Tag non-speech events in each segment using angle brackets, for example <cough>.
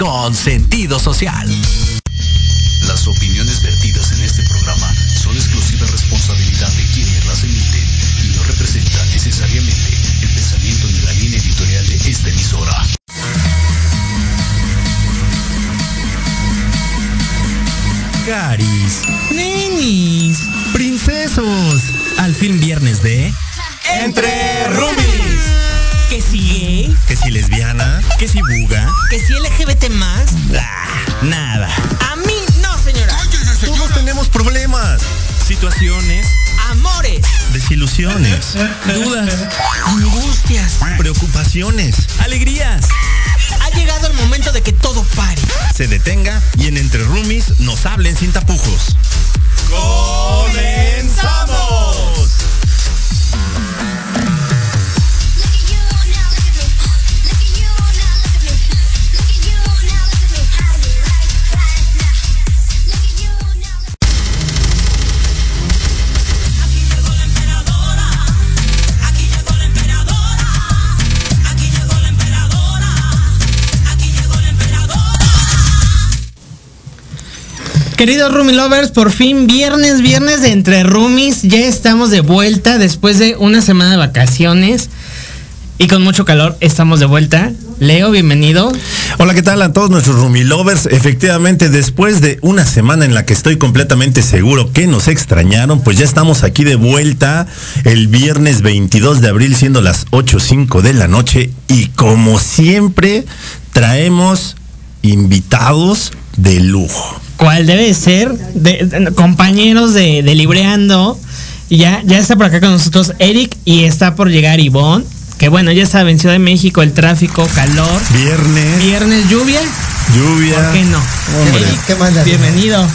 Con sentido social. Dudas, Angustias. preocupaciones. alegrías. Ha llegado el momento de que todo pare. Se detenga y en Entre Roomies nos hablen sin tapujos. Queridos Roomie Lovers, por fin viernes, viernes Entre Roomies, ya estamos de vuelta después de una semana de vacaciones y con mucho calor estamos de vuelta. Leo, bienvenido. Hola, ¿qué tal a todos nuestros Roomie Lovers? Efectivamente, después de una semana en la que estoy completamente seguro que nos extrañaron, pues ya estamos aquí de vuelta el viernes 22 de abril, siendo las 8.05 de la noche. Y como siempre, traemos invitados de lujo. ¿Cuál debe ser? De, de- compañeros de, de Libreando. Ya, ya está por acá con nosotros Eric y está por llegar Ivonne. Que bueno, ya saben, Ciudad de México, el tráfico, calor. Viernes, Viernes, lluvia. lluvia. ¿Por qué no? Hombre. Eric, ¿Qué más, bienvenido.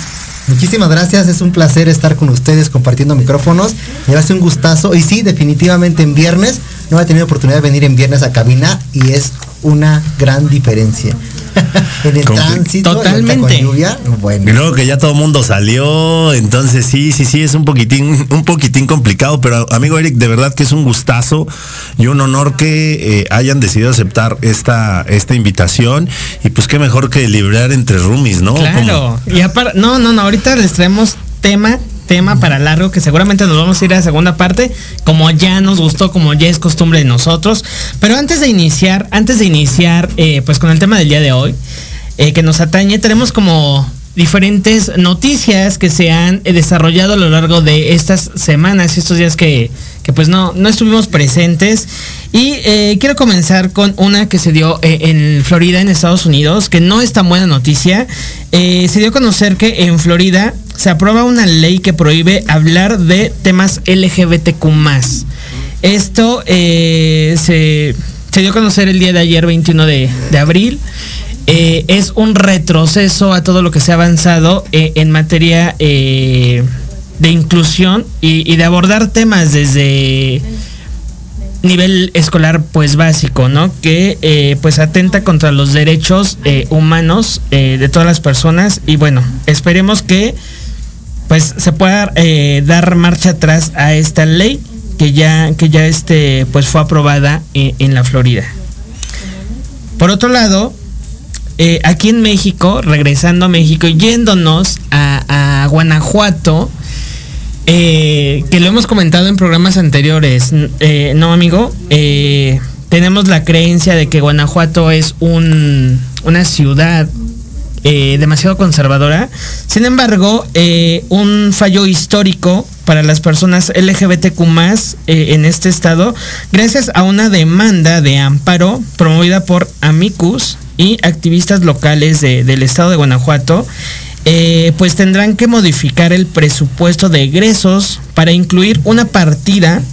Muchísimas gracias, es un placer estar con ustedes compartiendo micrófonos. Me hace un gustazo. Y sí, definitivamente en viernes, no he tenido oportunidad de venir en viernes a cabina y es una gran diferencia. <laughs> en el tránsito, y Totalmente. con lluvia, Y bueno. luego que ya todo el mundo salió, entonces sí, sí, sí, es un poquitín, un poquitín complicado, pero amigo Eric, de verdad que es un gustazo y un honor que eh, hayan decidido aceptar esta, esta invitación y pues qué mejor que librar entre roomies, ¿no? Claro. Y aparte, no, no, no, ahorita les traemos tema, tema para largo, que seguramente nos vamos a ir a la segunda parte, como ya nos gustó, como ya es costumbre de nosotros. Pero antes de iniciar, antes de iniciar, eh, pues con el tema del día de hoy, eh, que nos atañe, tenemos como diferentes noticias que se han eh, desarrollado a lo largo de estas semanas y estos días que, que pues no, no estuvimos presentes. Y eh, quiero comenzar con una que se dio eh, en Florida, en Estados Unidos, que no es tan buena noticia. Eh, se dio a conocer que en Florida se aprueba una ley que prohíbe hablar de temas LGBTQ. Esto eh, se, dio a conocer el día de ayer, 21 de, abril. Eh, es un retroceso a todo lo que se ha avanzado eh, en materia eh, de inclusión y, de abordar temas desde nivel escolar pues básico, ¿no? Que eh, pues atenta contra los derechos humanos de todas las personas y bueno, esperemos que pues se pueda eh, dar marcha atrás a esta ley que ya que ya este pues fue aprobada eh, en la Florida. Por otro lado, eh, aquí en México, regresando a México, yéndonos a, Guanajuato, que lo hemos comentado en programas anteriores, no amigo, tenemos la creencia de que Guanajuato es un, una ciudad eh, demasiado conservadora. Sin embargo, eh, un fallo histórico para las personas LGBTQ eh, en este estado, gracias a una demanda de amparo promovida por Amicus y activistas locales de- del estado de Guanajuato, pues tendrán que modificar el presupuesto de egresos para incluir una partida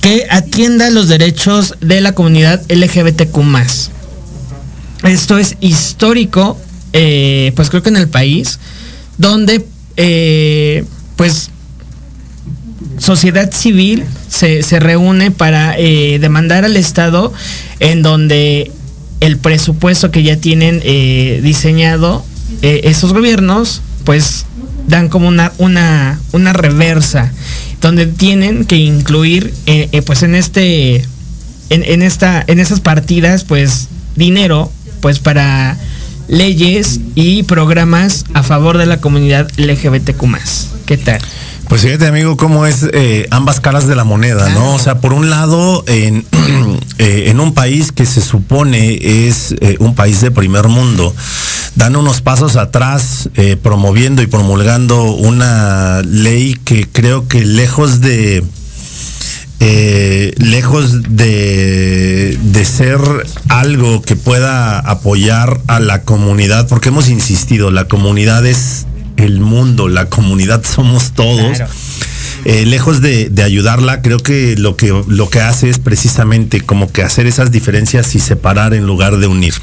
que atienda los derechos de la comunidad LGBTQ esto es histórico, eh, pues creo que en el país, donde eh, pues sociedad civil se, se reúne para eh, demandar al Estado en donde el presupuesto que ya tienen diseñado esos gobiernos, pues dan como una, una, una reversa, donde tienen que incluir pues en este en, en esta en esas partidas pues dinero pues para leyes y programas a favor de la comunidad LGBTQ+. ¿Qué tal? Pues fíjate, amigo, cómo es eh, ambas caras de la moneda, ¿no? O sea, por un lado, en, <clears throat> eh, en un país que se supone es eh, un país de primer mundo, dan unos pasos atrás promoviendo y promulgando una ley que creo que lejos de... lejos de, de ser algo que pueda apoyar a la comunidad, porque hemos insistido, la comunidad es el mundo, la comunidad <laughs> somos todos. Eh, lejos de, ayudarla, creo que lo que lo que hace es precisamente como que hacer esas diferencias y separar en lugar de unir.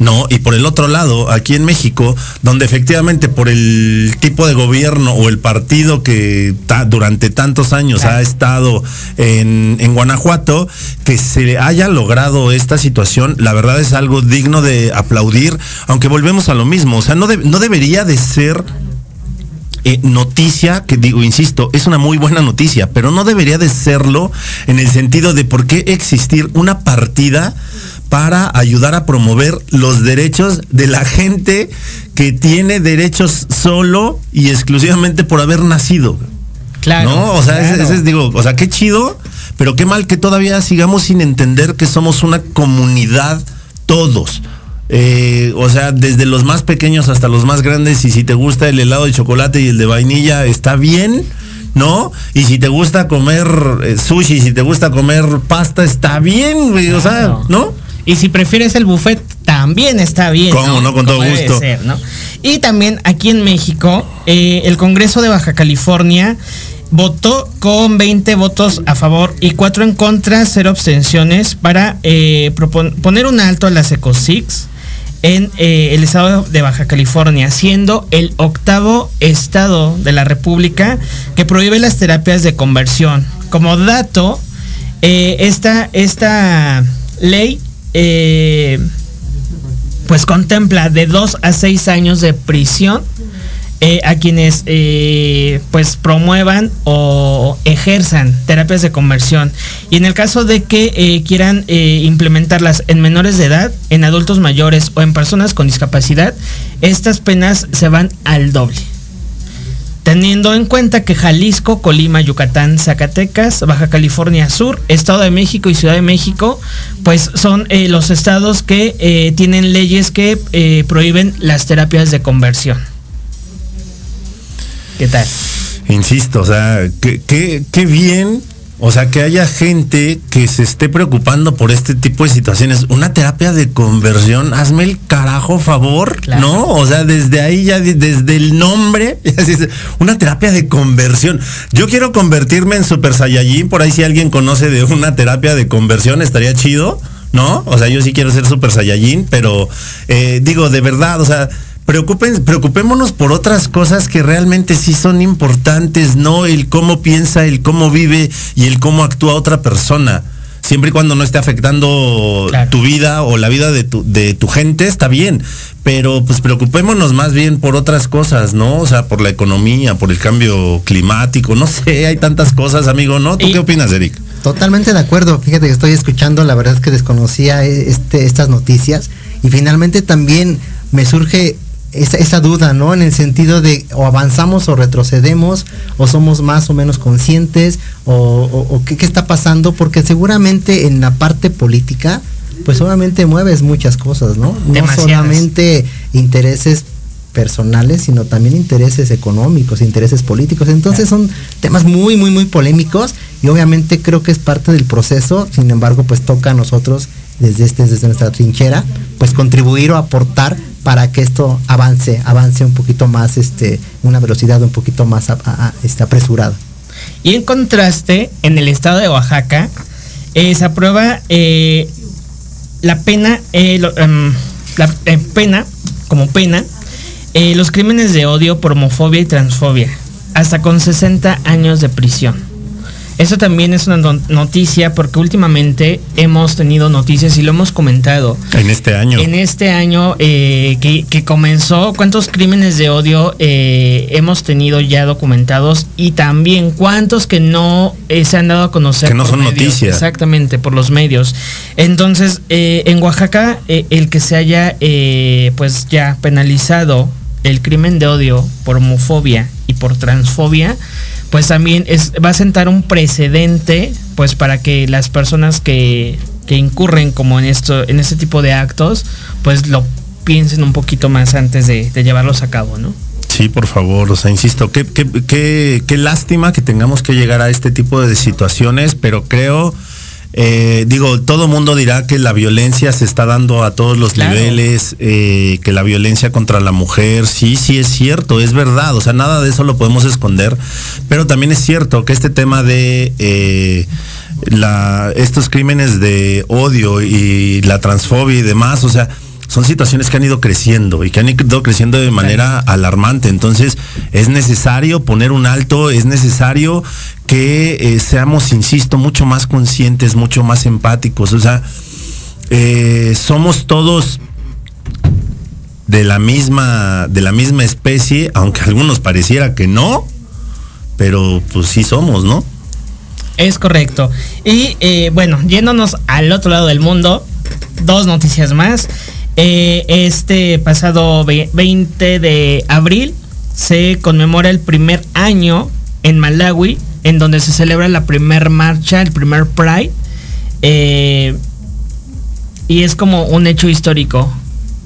No, y por el otro lado, aquí en México, donde efectivamente por el tipo de gobierno o el partido que durante tantos años ha estado en, Guanajuato, que se haya logrado esta situación, la verdad es algo digno de aplaudir, aunque volvemos a lo mismo, o sea, no, no debería de ser eh, noticia, que digo, insisto, es una muy buena noticia, pero no debería de serlo en el sentido de por qué existir una partida para ayudar a promover los derechos de la gente que tiene derechos solo y exclusivamente por haber nacido. Claro. ¿No? O sea, ese, es, digo, o sea, qué chido, pero qué mal que todavía sigamos sin entender que somos una comunidad todos. Eh, o sea, desde los más pequeños hasta los más grandes, y si te gusta el helado de chocolate y el de vainilla, está bien. ¿no? Y si te gusta comer eh, sushi, si te gusta comer pasta, está bien, güey, o sea, ¿no? Y si prefieres el buffet, también está bien. ¿Cómo no? Con todo gusto. Y también aquí en México, eh, el Congreso de Baja California votó con 20 votos a favor y 4 en contra, cero abstenciones para eh, poner un alto a las ECOSIX en eh, el estado de Baja California, siendo el octavo estado de la República que prohíbe las terapias de conversión. Como dato, esta, esta ley eh, pues contempla de 2 a 6 años de prisión eh, a quienes eh, pues promuevan o ejerzan terapias de conversión. Y en el caso de que quieran implementarlas en menores de edad, en adultos mayores o en personas con discapacidad, estas penas se van al doble teniendo en cuenta que Jalisco, Colima, Yucatán, Zacatecas, Baja California Sur, Estado de México y Ciudad de México, pues son eh, los estados que eh, tienen leyes que eh, prohíben las terapias de conversión. ¿Qué tal? Insisto, o sea, qué, qué bien o sea, que haya gente que se esté preocupando por este tipo de situaciones. Una terapia de conversión, hazme el carajo favor, ¿no? O sea, desde ahí ya, desde el nombre, <laughs> una terapia de conversión. Yo quiero convertirme en Super Saiyajin, por ahí si alguien conoce de una terapia de conversión, estaría chido, ¿no? O sea, yo sí quiero ser Super Saiyajin, pero eh, digo, de verdad, o sea, preocupen, preocupémonos por otras cosas que realmente sí son importantes, no el cómo piensa, el cómo vive y el cómo actúa otra persona. Siempre y cuando no esté afectando tu vida o la vida de tu, de tu gente, está bien. Pero pues preocupémonos más bien por otras cosas, ¿no? O sea, por la economía, por el cambio climático, no sé, hay tantas cosas, amigo, ¿no? ¿Tú qué opinas, Eric? Totalmente de acuerdo. Fíjate que estoy escuchando, la verdad es que desconocía este, estas noticias y finalmente también me surge esa, duda, ¿no? En el sentido de o avanzamos o retrocedemos, o somos más o menos conscientes, o, qué, está pasando, porque seguramente en la parte política, pues obviamente mueves muchas cosas, ¿no? No solamente intereses personales, sino también intereses económicos, intereses políticos. Entonces son temas muy, muy, muy polémicos y obviamente creo que es parte del proceso, sin embargo, pues toca a nosotros desde, este, desde nuestra trinchera, pues contribuir o aportar para que esto avance, avance un poquito más, este, una velocidad un poquito más este, apresurada. Y en contraste, en el estado de Oaxaca, eh, se aprueba eh, la pena, eh, em, la pena, como pena, los crímenes de odio por homofobia y transfobia, hasta con 60 años de prisión. Eso también es una no- noticia porque últimamente hemos tenido noticias y lo hemos comentado. En este año. En este año eh, que, que comenzó, ¿cuántos crímenes de odio eh, hemos tenido ya documentados? Y también cuántos que no eh, se han dado a conocer. Que no son medios? noticia. Exactamente, por los medios. Entonces, en Oaxaca, el que se haya pues ya penalizado el crimen de odio por homofobia y por transfobia, pues también es, va a sentar un precedente pues para que las personas que, que incurren como en esto, en este tipo de actos, pues lo piensen un poquito más antes de, de llevarlos a cabo, ¿no? Sí, por favor, o sea, insisto, qué, qué, qué, qué lástima que tengamos que llegar a este tipo de situaciones, pero creo, eh, digo, todo mundo dirá que la violencia se está dando a todos los Claro. niveles, eh, que la violencia contra la mujer, sí, sí es cierto, es verdad, o sea, nada de eso lo podemos esconder, pero también es cierto que este tema de... eh, la, estos crímenes de odio y la transfobia y demás, o sea, son situaciones que han ido creciendo y que han ido creciendo de manera alarmante. Entonces, es necesario poner un alto, es necesario que eh, seamos, insisto, mucho más conscientes, mucho más empáticos. O sea, eh, somos todos de la misma, de la misma especie, aunque a algunos pareciera que no, pero pues sí somos, ¿no? Es correcto. Y eh, bueno, yéndonos al otro lado del mundo, dos noticias más. Este pasado ve- 20 de abril se conmemora el primer año en Malawi, en donde se celebra la primer marcha, el primer Pride. Eh, y es como un hecho histórico.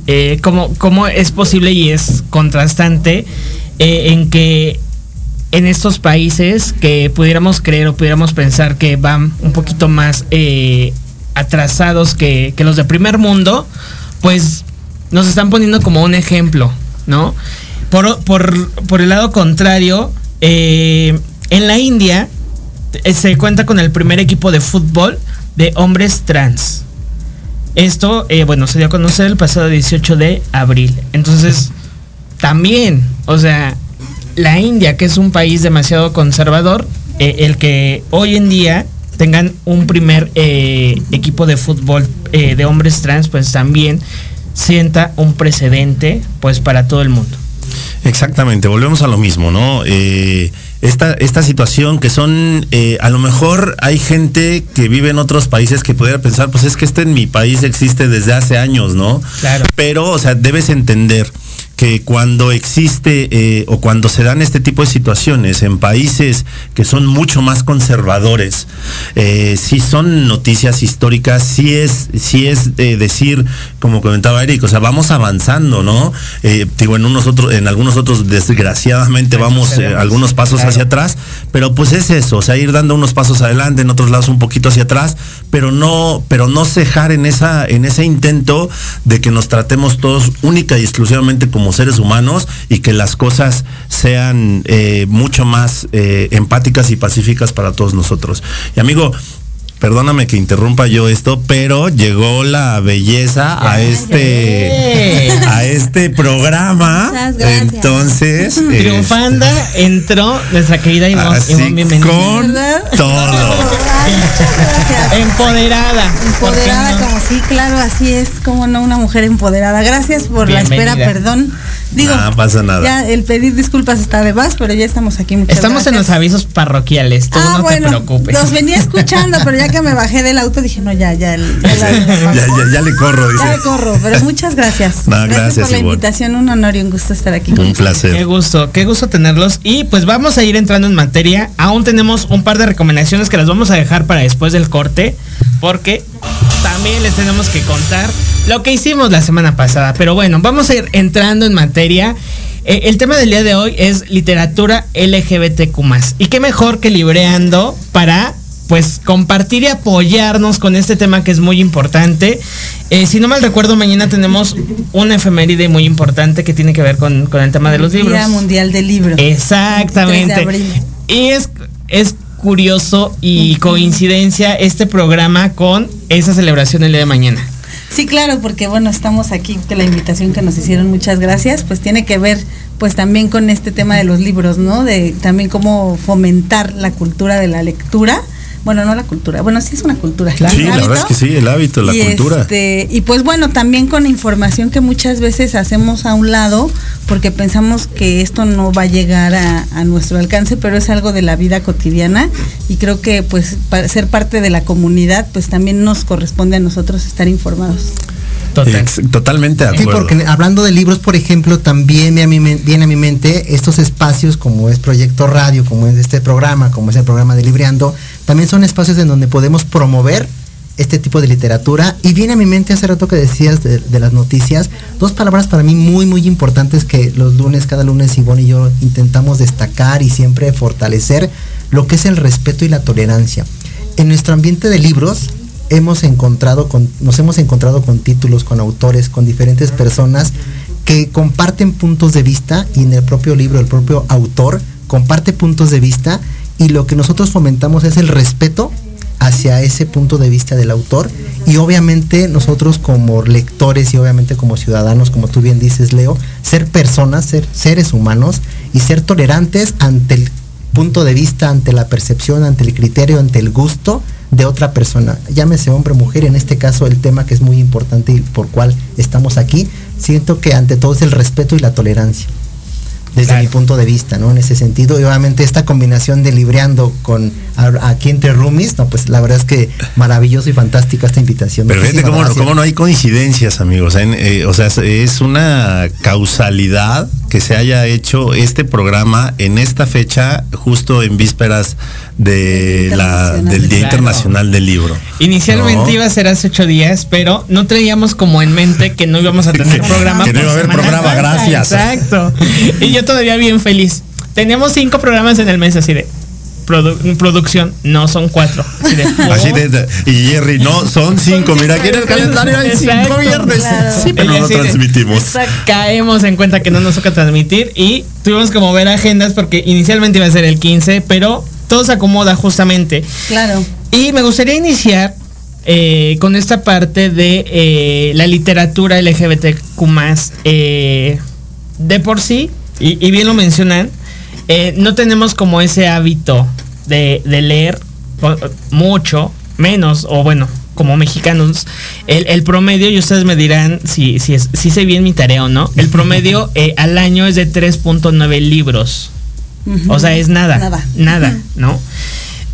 Eh, como, como es posible y es contrastante eh, en que en estos países que pudiéramos creer o pudiéramos pensar que van un poquito más eh, atrasados que, que los de primer mundo, pues nos están poniendo como un ejemplo, ¿no? Por, por, por el lado contrario, eh, en la India eh, se cuenta con el primer equipo de fútbol de hombres trans. Esto, eh, bueno, se dio a conocer el pasado 18 de abril. Entonces, también, o sea, la India, que es un país demasiado conservador, eh, el que hoy en día tengan un primer equipo de fútbol de hombres trans, pues también sienta un precedente, pues para todo el mundo. Exactamente, volvemos a lo mismo, ¿no? Eh, esta, esta situación que son, eh, a lo mejor hay gente que vive en otros países que pudiera pensar, pues es que este en mi país existe desde hace años, ¿no? Claro. Pero, o sea, debes entender que cuando existe eh, o cuando se dan este tipo de situaciones en países que son mucho más conservadores, eh, sí son noticias históricas, sí es, sí es decir, como comentaba Eric, o sea, vamos avanzando, ¿no? Eh, digo, en unos otros, en algunos otros desgraciadamente vamos eh, algunos pasos Claro. hacia atrás, pero pues es eso, o sea, ir dando unos pasos adelante, en otros lados un poquito hacia atrás, pero no, pero no cejar en esa, en ese intento de que nos tratemos todos única y exclusivamente como seres humanos y que las cosas sean eh, mucho más eh, empáticas y pacíficas para todos nosotros. Y amigo, perdóname que interrumpa yo esto, pero llegó la belleza a este, a este programa. Entonces, <laughs> Triunfanda entró nuestra querida Ivonne. Así Ivonne, bienvenida. con ¿Verdad? todo. Ay. Empoderada. ¿por qué Empoderada no? como sí, claro, así es, como no una mujer empoderada. Gracias por la espera, perdón. Digo, No pasa nada. ya el pedir disculpas está de más, pero ya estamos aquí. Muchas Estamos en los avisos parroquiales, tú Ah, no bueno, te preocupes. los venía escuchando, pero ya que me bajé del auto dije, no, ya, ya, ya, la- Ya, ya, ya le corro, dice. ya corro, pero muchas gracias. No, gracias, por la Ivonne. invitación, un honor y un gusto estar aquí. Un ustedes. Qué placer. gusto, qué gusto tenerlos. Y pues vamos a ir entrando en materia. Aún tenemos un par de recomendaciones que las vamos a dejar para después del corte. Porque también les tenemos que contar lo que hicimos la semana pasada. Pero bueno, vamos a ir entrando en materia. Eh, el tema del día de hoy es literatura LGBTQ. Y qué mejor que libreando para pues compartir y apoyarnos con este tema que es muy importante. Eh, si no mal recuerdo, mañana tenemos una efeméride muy importante que tiene que ver con, con el tema de los libros. Día Mundial del Libro. 3 de Exactamente. Y es, es curioso y coincidencia este programa con esa celebración el día de mañana. Sí, claro, porque bueno, estamos aquí, que la invitación que nos hicieron, muchas gracias, pues tiene que ver pues también con este tema de los libros, ¿no? De también cómo fomentar la cultura de la lectura. Bueno, no la cultura, bueno, sí es una cultura. Sí, la verdad es que sí, el hábito, la y cultura. este, y pues bueno, también con información que muchas veces hacemos a un lado porque pensamos que esto no va a llegar a, a nuestro alcance, pero es algo de la vida cotidiana y creo que pues para ser parte de la comunidad pues también nos corresponde a nosotros estar informados. Total. Totalmente de Sí, acuerdo. porque hablando de libros, por ejemplo, también viene a, mi, viene a mi mente estos espacios como es Proyecto Radio, como es este programa, como es el programa de Libreando, también son espacios en donde podemos promover este tipo de literatura. Y viene a mi mente hace rato que decías de, de las noticias, dos palabras para mí muy, muy importantes que los lunes, cada lunes Ivonne y yo intentamos destacar y siempre fortalecer, lo que es el respeto y la tolerancia. En nuestro ambiente de libros, hemos encontrado con, nos hemos encontrado con títulos, con autores, con diferentes personas que comparten puntos de vista y en el propio libro, el propio autor comparte puntos de vista y lo que nosotros fomentamos es el respeto hacia ese punto de vista del autor y obviamente nosotros como lectores y obviamente como ciudadanos, como tú bien dices Leo, ser personas, ser seres humanos y ser tolerantes ante el punto de vista, ante la percepción, ante el criterio, ante el gusto de otra persona, llámese hombre o mujer, en este caso el tema que es muy importante y por cual estamos aquí, siento que ante todo es el respeto y la tolerancia, desde Claro. mi punto de vista, ¿no? En ese sentido, y obviamente esta combinación de libreando con a- aquí entre roomies, no, pues la verdad es que maravilloso y fantástica esta invitación. Pero fíjate cómo, cómo no hay coincidencias, amigos. En, eh, o sea, es, es una causalidad que se haya hecho este programa en esta fecha, justo en vísperas de la, del Día Claro. Internacional del Libro. Inicialmente ¿No? iba a ser hace ocho días, pero no traíamos como en mente que no íbamos a tener <laughs> Que- programa. que no iba a haber programa, Santa. gracias. Exacto. Y yo todavía bien feliz. Tenemos cinco programas en el mes así de produ- producción, no son cuatro. Así de, <laughs> Así oh. de, de- y Jerry, no, son cinco. Mira, aquí en el calendario hay cinco Exacto, viernes. claro. Sí, pero Y no transmitimos. Caemos en cuenta que no nos toca transmitir y tuvimos que mover agendas porque inicialmente iba a ser el 15, pero todo se acomoda justamente. Claro. Y me gustaría iniciar eh, con esta parte de eh, la literatura LGBTQ eh, de por sí, y, y bien lo mencionan, eh, no tenemos como ese hábito de, de leer mucho, menos, o bueno, como mexicanos, el, el promedio, y ustedes me dirán si, si, es- si sé bien mi tarea o no, el promedio <laughs> eh, al año es de 3.9 libros. Ujú. O sea, es nada. Nada. Nada, ¿no?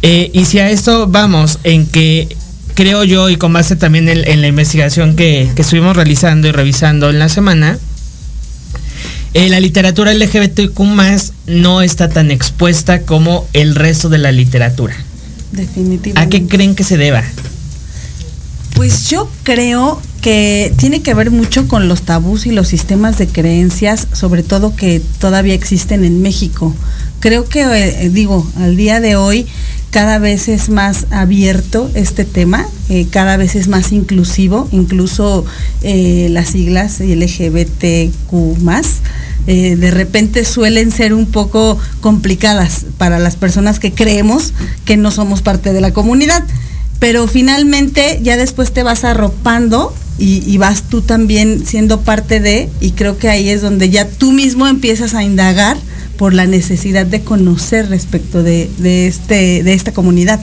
Eh, y si a esto vamos, en que creo yo, y con base también en, en la investigación que, que estuvimos realizando y revisando en la semana, eh, la literatura LGBTQ no está tan expuesta como el resto de la literatura. Definitivamente. ¿A qué creen que se deba? Pues yo creo que tiene que ver mucho con los tabús y los sistemas de creencias, sobre todo que todavía existen en México. Creo que, eh, digo, al día de hoy cada vez es más abierto este tema, eh, cada vez es más inclusivo, incluso eh, las siglas LGBTQ eh, de repente suelen ser un poco complicadas para las personas que creemos que no somos parte de la comunidad. Pero finalmente ya después te vas arropando y vas tú también siendo parte de, y creo que ahí es donde ya tú mismo empiezas a indagar por la necesidad de conocer respecto de, de este, de esta comunidad.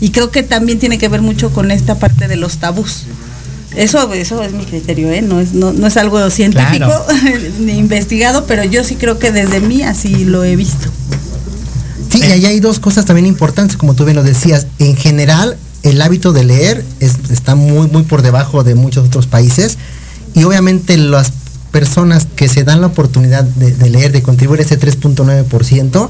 Y creo que también tiene que ver mucho con esta parte de los tabús. Eso, eso es mi criterio, ¿eh? no, es, no, no es algo científico Claro. <laughs> ni investigado, pero yo sí creo que desde mí así lo he visto. Sí, y ahí hay dos cosas también importantes, como tú bien lo decías. En general, el hábito de leer es- está muy, muy por debajo de muchos otros países. Y obviamente las personas que se dan la oportunidad de, de leer, de contribuir ese 3.9%,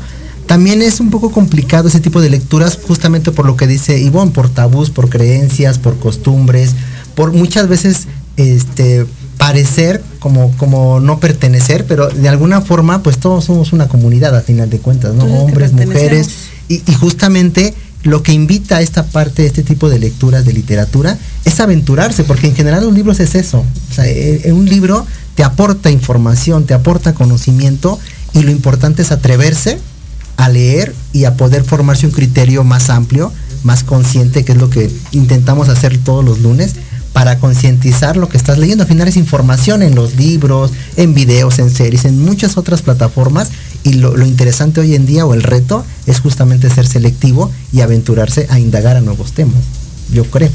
también es un poco complicado ese tipo de lecturas, justamente por lo que dice Ivonne, por tabús, por creencias, por costumbres, por muchas veces este parecer como, como no pertenecer, pero de alguna forma, pues todos somos una comunidad a final de cuentas, ¿no? Hombres, mujeres, y justamente lo que invita a esta parte, este tipo de lecturas de literatura, es aventurarse, porque en general los libros es eso. Eh, eh, un libro te aporta información, te aporta conocimiento, y lo importante es atreverse a leer y a poder formarse un criterio más amplio, más consciente, que es lo que intentamos hacer todos los lunes, para concientizar lo que estás leyendo. Al final es información en los libros, en videos, en series, en muchas otras plataformas. Y lo, lo interesante hoy en día o el reto es justamente ser selectivo y aventurarse a indagar a nuevos temas. Yo creo.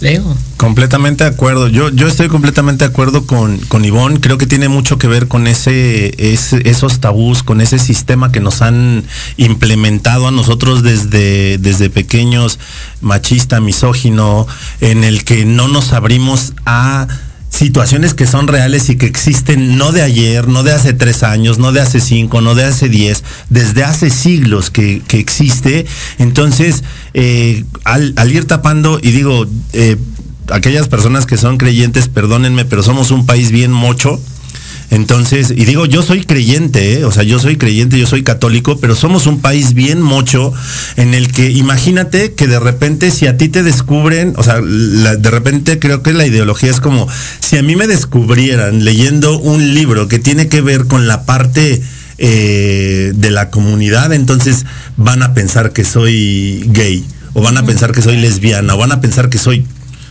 Leo. Completamente de acuerdo. Yo, yo estoy completamente de acuerdo con, con Ivonne. Creo que tiene mucho que ver con ese, ese- esos tabús, con ese sistema que nos han implementado a nosotros desde, desde pequeños, machista, misógino, en el que no nos abrimos a situaciones que son reales y que existen no de ayer, no de hace tres años, no de hace cinco, no de hace diez, desde hace siglos que, que existe. Entonces, eh, al, al ir tapando, y digo, eh, aquellas personas que son creyentes, perdónenme, pero somos un país bien mocho. Entonces, y digo, yo soy creyente, ¿eh? o sea, yo soy creyente, yo soy católico, pero somos un país bien mocho en el que imagínate que de repente si a ti te descubren, o sea, la- de repente creo que la ideología es como, si a mí me descubrieran leyendo un libro que tiene que ver con la parte eh, de la comunidad, entonces van a pensar que soy gay, o van a pensar que soy lesbiana, o van a pensar que soy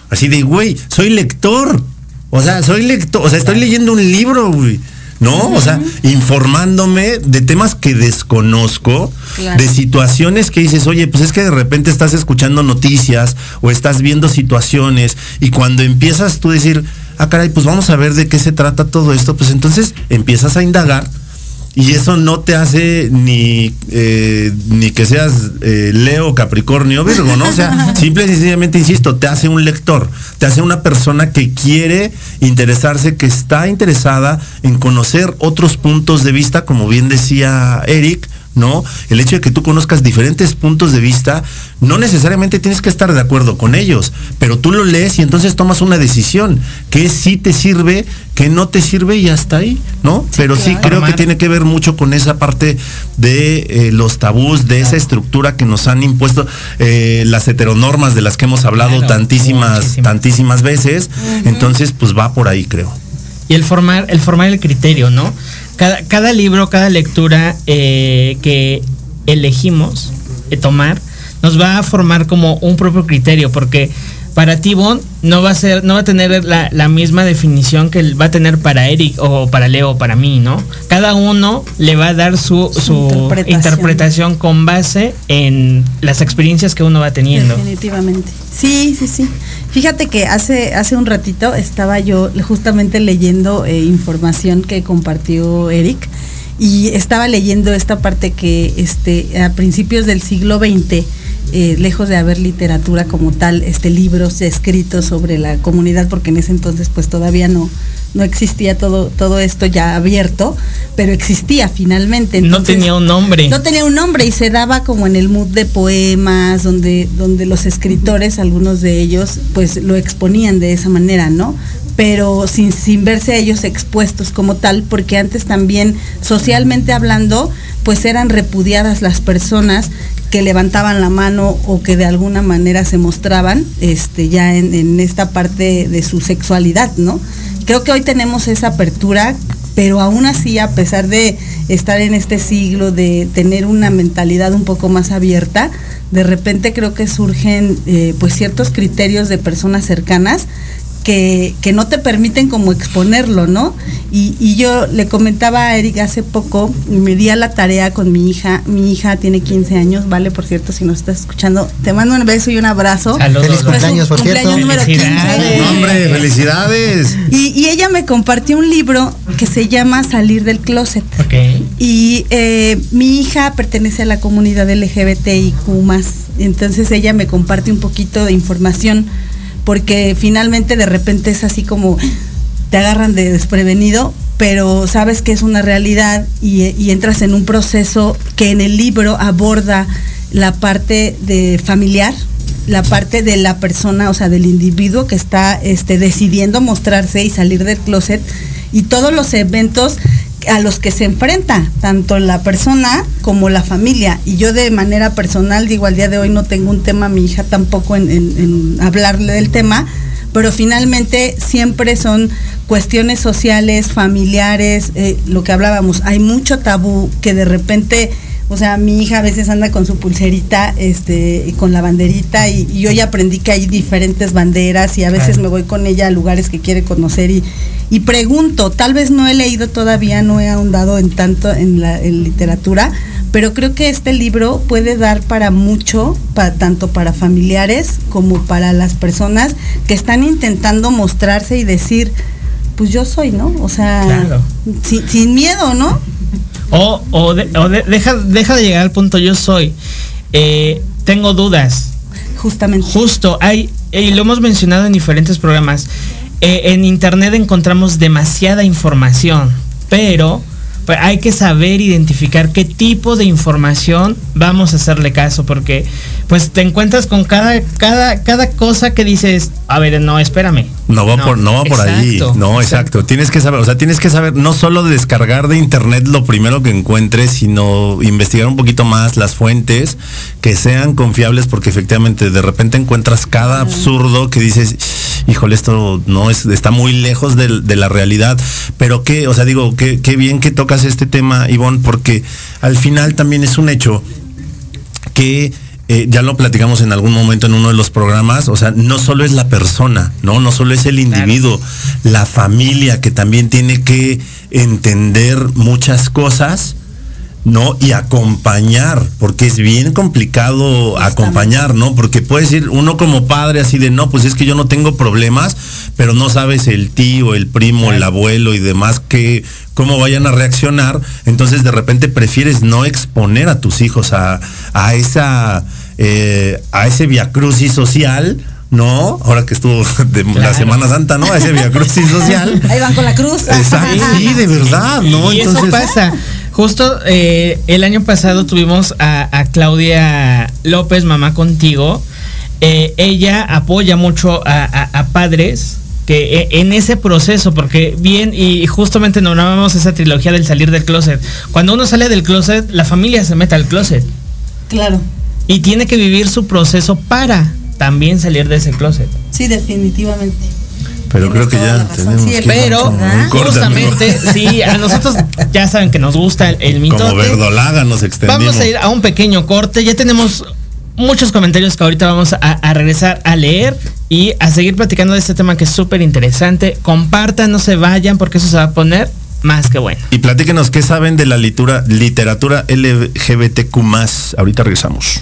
así de, güey, soy lector. O sea, soy lector, o sea, estoy leyendo un libro, güey. ¿No? O sea, informándome de temas que desconozco, Claro. de situaciones que dices, oye, pues es que de repente estás escuchando noticias o estás viendo situaciones y cuando empiezas tú a decir, ah, caray, pues vamos a ver de qué se trata todo esto, pues entonces empiezas a indagar y eso no te hace ni, eh, ni que seas eh, Leo, Capricornio, Virgo, ¿no? O sea, <laughs> simple y sencillamente, insisto, te hace un lector, te hace una persona que quiere interesarse, que está interesada en conocer otros puntos de vista, como bien decía Eric, ¿no? El hecho de que tú conozcas diferentes puntos de vista, no necesariamente tienes que estar de acuerdo con ellos, pero tú lo lees y entonces tomas una decisión, que sí te sirve, que no te sirve y hasta ahí, ¿no? pero sí claro. creo que tiene que ver mucho con esa parte de eh, los tabús, de esa estructura que nos han impuesto eh, las heteronormas de las que hemos hablado Claro, tantísimas, muchísimas. tantísimas veces. Entonces, pues va por ahí, creo. Y el formar, el formar el criterio, ¿no? Cada, cada libro, cada lectura eh, que elegimos eh, tomar, nos va a formar como un propio criterio, porque para ti, Bon, no va a ser, no va a tener la, la misma definición que va a tener para Eric o para Leo o para mí, ¿no? Cada uno le va a dar su, Su su interpretación. interpretación con base en las experiencias que uno va teniendo. Definitivamente. Sí, sí, sí. Fíjate que hace, hace un ratito estaba yo justamente leyendo eh, información que compartió Eric y estaba leyendo esta parte que este, a principios del siglo XX, eh, lejos de haber literatura como tal, este, libros escritos sobre la comunidad, porque en ese entonces pues todavía no, no existía todo, todo esto ya abierto, pero existía finalmente. no tenía un nombre. no tenía un nombre y se daba como en el mood de poemas, donde, donde los escritores, algunos de ellos, pues lo exponían de esa manera, ¿no? Pero sin, sin verse ellos expuestos como tal, porque antes también, socialmente hablando, pues eran repudiadas las personas que levantaban la mano o que de alguna manera se mostraban este, ya en, en esta parte de su sexualidad, ¿no? Creo que hoy tenemos esa apertura pero aún así, a pesar de estar en este siglo, de tener una mentalidad un poco más abierta, de repente creo que surgen eh, pues ciertos criterios de personas cercanas que, que no te permiten como exponerlo, ¿no? Y, y yo le comentaba a Eric hace poco, y me di a la tarea con mi hija, mi hija tiene 15 años, vale, por cierto, si nos estás escuchando, te mando un beso y un abrazo. Saludos. Feliz cumpleaños, por cierto. cumpleaños número 15. Felicidades. No, hombre, felicidades. Y, y ella me compartió un libro que se llama Salir del Closet. Ok. Y eh, mi hija pertenece a la comunidad LGBTIQ entonces ella me comparte un poquito de información porque finalmente de repente es así como te agarran de desprevenido, pero sabes que es una realidad y, entras en un proceso que en el libro aborda la parte de familiar, la parte de la persona, o sea, del individuo que está este, decidiendo mostrarse y salir del closet y todos los eventos a los que se enfrenta, tanto la persona como la familia. Y yo de manera personal, digo, al día de hoy no tengo un tema, mi hija tampoco en, en- en hablarle del tema, pero finalmente siempre son cuestiones sociales, familiares, eh, lo que hablábamos, hay mucho tabú que de repente O sea, mi hija a veces anda con su pulserita, este, y con la banderita, y, y yo ya aprendí que hay diferentes banderas, y a veces Claro. me voy con ella a lugares que quiere conocer y, y pregunto. Tal vez no he leído todavía, no he ahondado en tanto en la en literatura, pero creo que este libro puede dar para mucho, pa- tanto para familiares como para las personas que están intentando mostrarse y decir, pues yo soy, ¿no? O sea, Claro. sin, sin miedo, ¿no? O, o, de- o de- deja, deja de llegar al punto yo soy. Eh, tengo dudas. Justamente. Justo, hay, y lo hemos mencionado en diferentes programas. eh, en internet encontramos demasiada información, pero pues, hay que saber identificar qué tipo de información vamos a hacerle caso, porque pues te encuentras con cada, cada, cada cosa que dices, a ver, no, espérame. No va por, no va por exacto, No, exacto. Tienes que saber, o sea, tienes que saber no solo descargar de internet lo primero que encuentres, sino investigar un poquito más las fuentes que sean confiables, porque efectivamente de repente encuentras cada absurdo que dices, híjole, esto no es, está muy lejos de, la realidad. Pero qué, o sea, digo, qué, qué bien que tocas este tema, Ivonne, porque al final también es un hecho que eh, ya lo platicamos en algún momento en uno de los programas, o sea, no solo es la persona, ¿no? No solo es el individuo, la familia que también tiene que entender muchas cosas, ¿no? Y acompañar, porque es bien complicado acompañar, ¿no? Porque puedes ir uno como padre así de, no, pues es que yo no tengo problemas, pero no sabes el tío, el primo, el abuelo y demás que cómo vayan a reaccionar, entonces de repente prefieres no exponer a tus hijos a, a esa eh, a ese viacrucis social, ¿no? Ahora que estuvo <laughs> de la. Semana Santa, ¿no? A ese viacrucis social. <laughs> Ahí van con la cruz. Exacto, sí, de verdad, ¿no? Y eso pasa. Justo eh, el año pasado tuvimos a, a Claudia López, mamá contigo. Eh, ella apoya mucho a, a- a padres que eh, en ese proceso, porque bien, y justamente nombrábamos esa trilogía del salir del closet. Cuando uno sale del closet, la familia se mete al closet Claro. y tiene que vivir su proceso para también salir de ese closet. Sí, definitivamente. Pero creo que ya tenemos Sí, que el- Pero ir a un corte, justamente, sí, a nosotros ya saben que nos gusta el, el mitote. Como verdolaga nos extendimos. Vamos a ir a un pequeño corte. Ya tenemos muchos comentarios que ahorita vamos a, a regresar a leer y a seguir platicando de este tema que es súper interesante. Compartan, no se vayan porque eso se va a poner más que bueno. Y platíquenos qué saben de la litura- literatura LGBTQ+. Ahorita regresamos.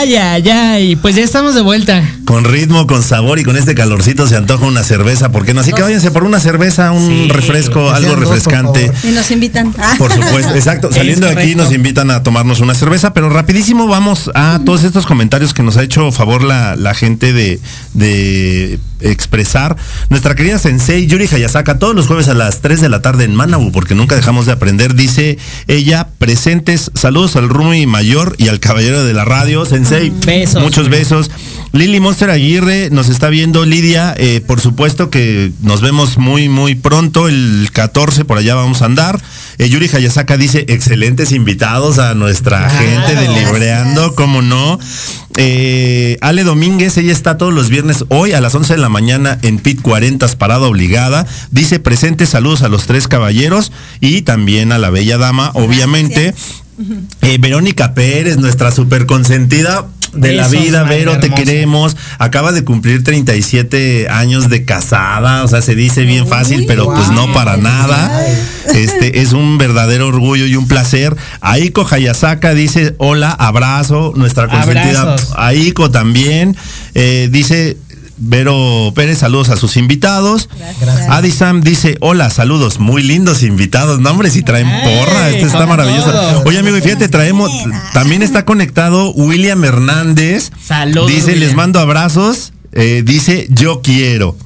Ay, ay, ay. Pues ya estamos de vuelta. Con ritmo, con sabor y con este calorcito se antoja una cerveza, ¿por qué no? Así que váyanse por una cerveza, un Sí, refresco, algo dos, refrescante. Y nos invitan. Ah. <laughs> Por supuesto, exacto. Saliendo de aquí nos invitan a tomarnos una cerveza, pero rapidísimo vamos a todos estos comentarios que nos ha hecho favor la, la gente de, de expresar. Nuestra querida Sensei Yuri Hayasaka, todos los jueves a las 3 de la tarde en Manabu, porque nunca dejamos de aprender, dice ella, presentes, saludos al Rumi Mayor y al Caballero de la Radio, Sensei. Besos. Muchos besos. Lili Monster Aguirre nos está viendo, Lidia, eh, por supuesto que nos vemos muy, muy pronto, el 14 por allá vamos a andar. Eh, Yuri Hayasaka dice, excelentes invitados a nuestra gente de Libreando, cómo no. Eh, Ale Domínguez, ella está todos los viernes hoy a las 11 de la mañana en PIT 40, parada obligada. Dice, presentes saludos a los tres caballeros y también a la bella dama, obviamente. Eh, Verónica Pérez, nuestra super consentida de la vida, Vero, te queremos. Acaba de cumplir 37 años de casada, o sea, se dice bien fácil, pero pues no para nada. Este es un verdadero orgullo y un placer. Aiko Hayasaka dice, hola, abrazo, nuestra consentida. Abrazos. Aiko también. Eh, dice, Vero Pérez, saludos a sus invitados. Gracias. Adi Sam dice, hola, saludos, muy lindos invitados. No, hombre, si traen porra, esto está maravilloso. Oye, amigo, y fíjate, traemos, también está conectado William Hernández. Saludos, Dice, les mando abrazos. eh, dice, yo quiero.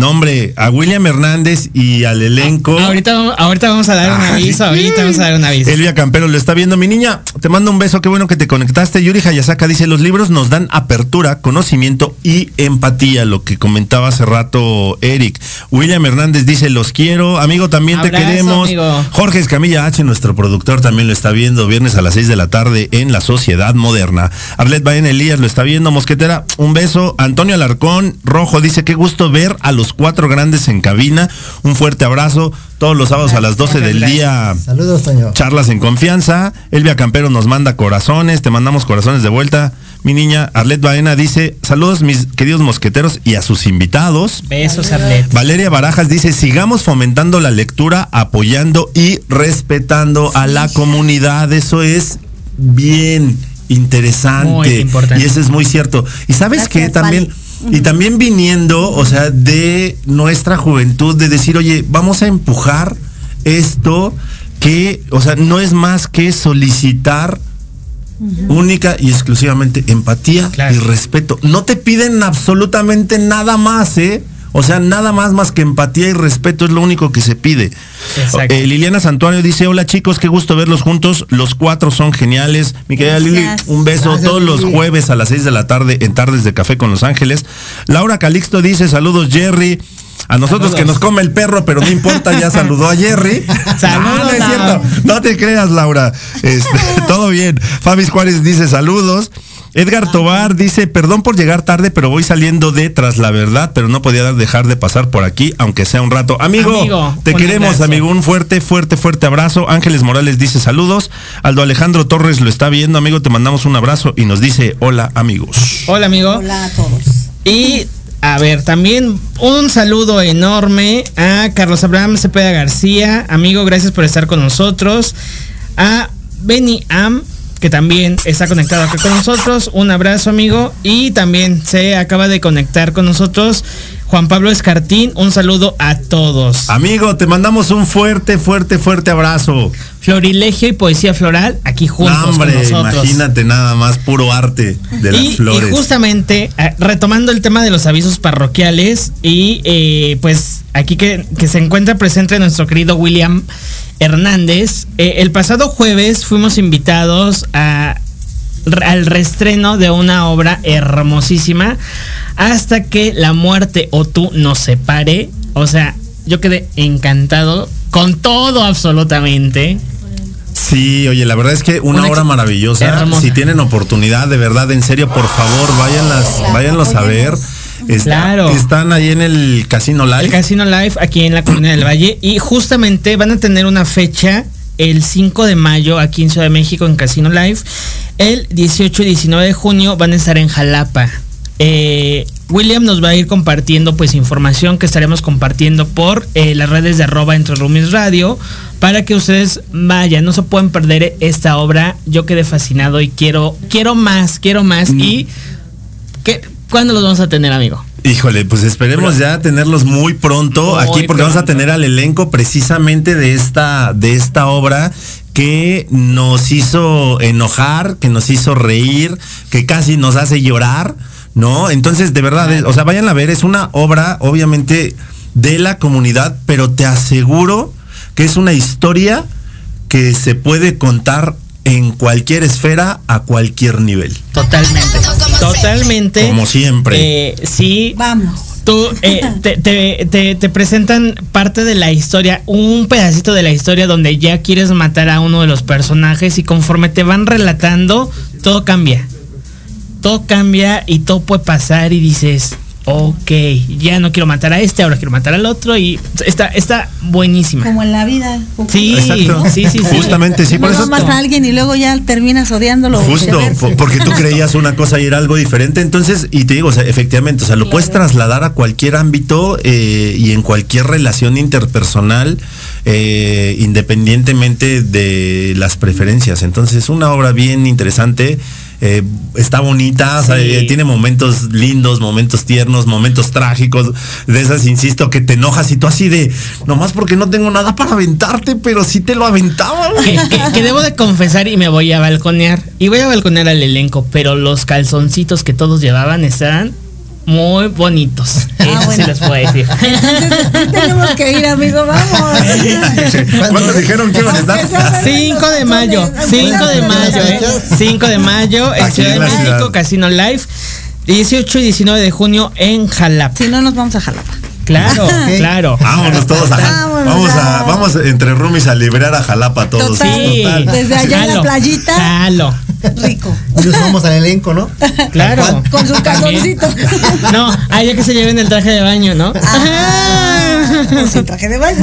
No, hombre, a William Hernández y al elenco. Ahorita, vamos- ahorita vamos a dar un aviso, ahorita vamos a dar un aviso. Elvia Campero lo está viendo. Mi niña, te mando un beso. Qué bueno que te conectaste. Yuri Hayasaka dice: Los libros nos dan apertura, conocimiento y empatía. Lo que comentaba hace rato Eric. William Hernández dice: Los quiero. Amigo, también te queremos. amigo. Jorge Escamilla H, nuestro productor, también lo está viendo. Viernes a las 6 de la tarde en La Sociedad Moderna. Arlet Baen Elías lo está viendo. Mosquetera, un beso. Antonio Alarcón Rojo dice: Qué gusto ver a los cuatro grandes en cabina. Un fuerte abrazo. Todos los sábados a las 12 del día. Saludos, Toño. Charlas en confianza. Elvia Campero nos manda corazones. Te mandamos corazones de vuelta. Mi niña Arlet Baena dice: Saludos, mis queridos mosqueteros y a sus invitados. Besos, Arlet. Valeria Barajas dice, sigamos fomentando la lectura, apoyando y respetando a la comunidad. Eso es bien interesante. Muy importante. Y eso es muy cierto. Y sabes que también... Y también viniendo, o sea, de nuestra juventud, de decir, oye, vamos a empujar esto que, o sea, no es más que solicitar única y exclusivamente empatía Claro. y respeto. No te piden absolutamente nada más, ¿eh? O sea, nada más más que empatía y respeto es lo único que se pide. Exacto. Eh, Liliana Santuario dice, hola chicos, qué gusto verlos juntos. Los cuatro son geniales. Mi querida Lili, un beso Gracias, todos los jueves a las 6 de la tarde en Tardes de Café con Los Ángeles. Laura Calixto dice, saludos Jerry. A nosotros Saludos. que nos come el perro, pero no importa, ya saludó a Jerry. <laughs> Saludos, No, no es Laura. cierto. No te creas, Laura. Este, <laughs> todo bien. Fabis Juárez dice saludos. Edgar Tobar dice, perdón por llegar tarde, pero voy saliendo de tras la verdad, pero no podía dejar de pasar por aquí, aunque sea un rato. Amigo, Amigo, te queremos, abrazo. amigo. Un fuerte, fuerte, fuerte abrazo. Ángeles Morales dice saludos. Aldo Alejandro Torres lo está viendo, amigo. Te mandamos un abrazo y nos dice hola, amigos. Hola, amigo. Hola a todos. Y A ver, también un saludo enorme a Carlos Abraham Cepeda García. Amigo, gracias por estar con nosotros. A Benny Am, que también está conectado acá con nosotros. Un abrazo, amigo. Y también se acaba de conectar con nosotros Juan Pablo Escartín. Un saludo a todos. Amigo, te mandamos un fuerte, fuerte, fuerte abrazo. Florilegio y poesía floral aquí juntos No, hombre, con nosotros. imagínate nada más, puro arte de las y, flores. y justamente, eh, retomando el tema de los avisos parroquiales, y eh, pues aquí que, que se encuentra presente nuestro querido William Hernández, eh, el pasado jueves fuimos invitados a, al reestreno de una obra hermosísima, hasta que la muerte o tú nos separe. O sea, yo quedé encantado con todo absolutamente. Sí, oye, la verdad es que una Una obra maravillosa. hermosa. Si tienen oportunidad, de verdad, en serio, por favor, váyanlas, váyanlos a ver. Está- Claro. Están ahí en el Casino Live. El Casino Live aquí en la Colina del Valle. Y justamente van a tener una fecha el 5 de mayo aquí en Ciudad de México en Casino Live. El 18 y 19 de junio van a estar en Jalapa. Eh, William nos va a ir compartiendo pues información que estaremos compartiendo por eh, las redes de arroba entre Rumis Radio para que ustedes vayan, no se pueden perder esta obra. Yo quedé fascinado y quiero, quiero más, quiero más. Mm. Y ¿qué, ¿cuándo los vamos a tener, amigo? Híjole, pues esperemos ya tenerlos muy pronto Muy aquí porque vamos a tener al elenco precisamente de esta de esta obra que nos hizo enojar, que nos hizo reír, que casi nos hace llorar, ¿no? Entonces, de verdad, es- o sea, vayan a ver, es una obra obviamente de la comunidad, pero te aseguro que es una historia que se puede contar en cualquier esfera a cualquier nivel. Totalmente. Totalmente. Como siempre. Eh, sí. Vamos. Tú eh, te, te- te- te presentan parte de la historia, un pedacito de la historia donde ya quieres matar a uno de los personajes y conforme te van relatando, todo cambia. Todo cambia y todo puede pasar y dices, ok, ya no quiero matar a este, ahora quiero matar al otro y está, está buenísima. Como en la vida. Sí, Exacto. sí, sí, sí. Justamente, sí, por eso amas a alguien y luego ya terminas odiándolo. Justo, porque tú creías una cosa y era algo diferente. Entonces, y te digo, o sea, efectivamente, o sea, lo puedes trasladar a cualquier ámbito eh, y en cualquier relación interpersonal, eh, independientemente de las preferencias. Entonces, una obra bien interesante. Eh, está bonita, Sí. tiene momentos lindos, momentos tiernos, momentos trágicos, de esas, insisto, que te enojas y tú así de, nomás porque no tengo nada para aventarte, pero sí te lo aventaba. güey". <laughs> que, que- que debo de confesar y me voy a balconear. Y voy a balconear al elenco, pero los calzoncitos que todos llevaban estaban muy bonitos. Eso sí bueno. les puedo decir. Entonces, tenemos que ir, amigo, vamos. ¿Cuándo dijeron que iban a estar? 5 de mayo, 5 de mayo, ¿eh? 5 de mayo en Aquí Ciudad de México, ciudad. Casino Live. 18 y 19 de junio en Jalapa. Si no, nos vamos a Jalapa. Claro, <laughs> claro. Vámonos todos a Vámonos vamos a vamos entre roomies a liberar a Jalapa todos. Total. sí, total. Desde allá en la Jalo, playita. jalo. <laughs> Rico. Y nos vamos al elenco, ¿no? Claro. Con su También. calzoncito. <laughs> No, hay ya que se lleven el traje de baño, ¿no? <laughs> O sin traje de baño.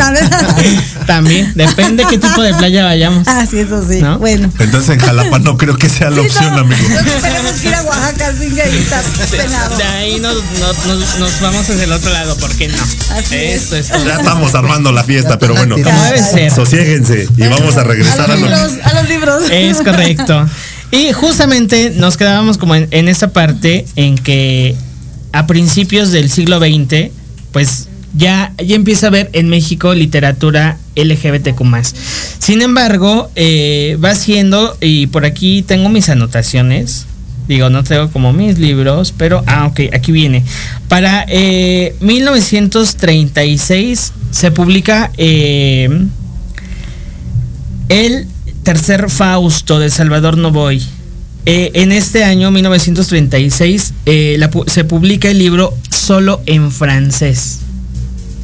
También, depende qué tipo de playa vayamos. Ah, sí, eso sí. ¿No? Bueno. Entonces en Jalapa no creo que sea la Sí, opción, no, amigo. nosotros tenemos que ir a Oaxaca, así que ahí está penado. De ahí nos, nos, nos- nos vamos hacia el otro lado, ¿por qué no? Así es. Esto es todo. Ya estamos armando la fiesta, pero bueno. Como debe ser. Sosiéguense y vamos a A regresar a los lo libros, a los libros. Es correcto. Y justamente nos quedábamos como en, en esta parte en que a principios del siglo XX, pues ya, ya empieza a haber en México literatura LGBTQ Sin embargo, eh, va siendo, y por aquí tengo mis anotaciones, digo, no tengo como mis libros, pero, ah, ok, aquí viene. Para eh, 1936 se publica eh, el tercer Fausto de Salvador Novoy. Eh, en este año, 1936, eh, la se publica el libro solo en francés.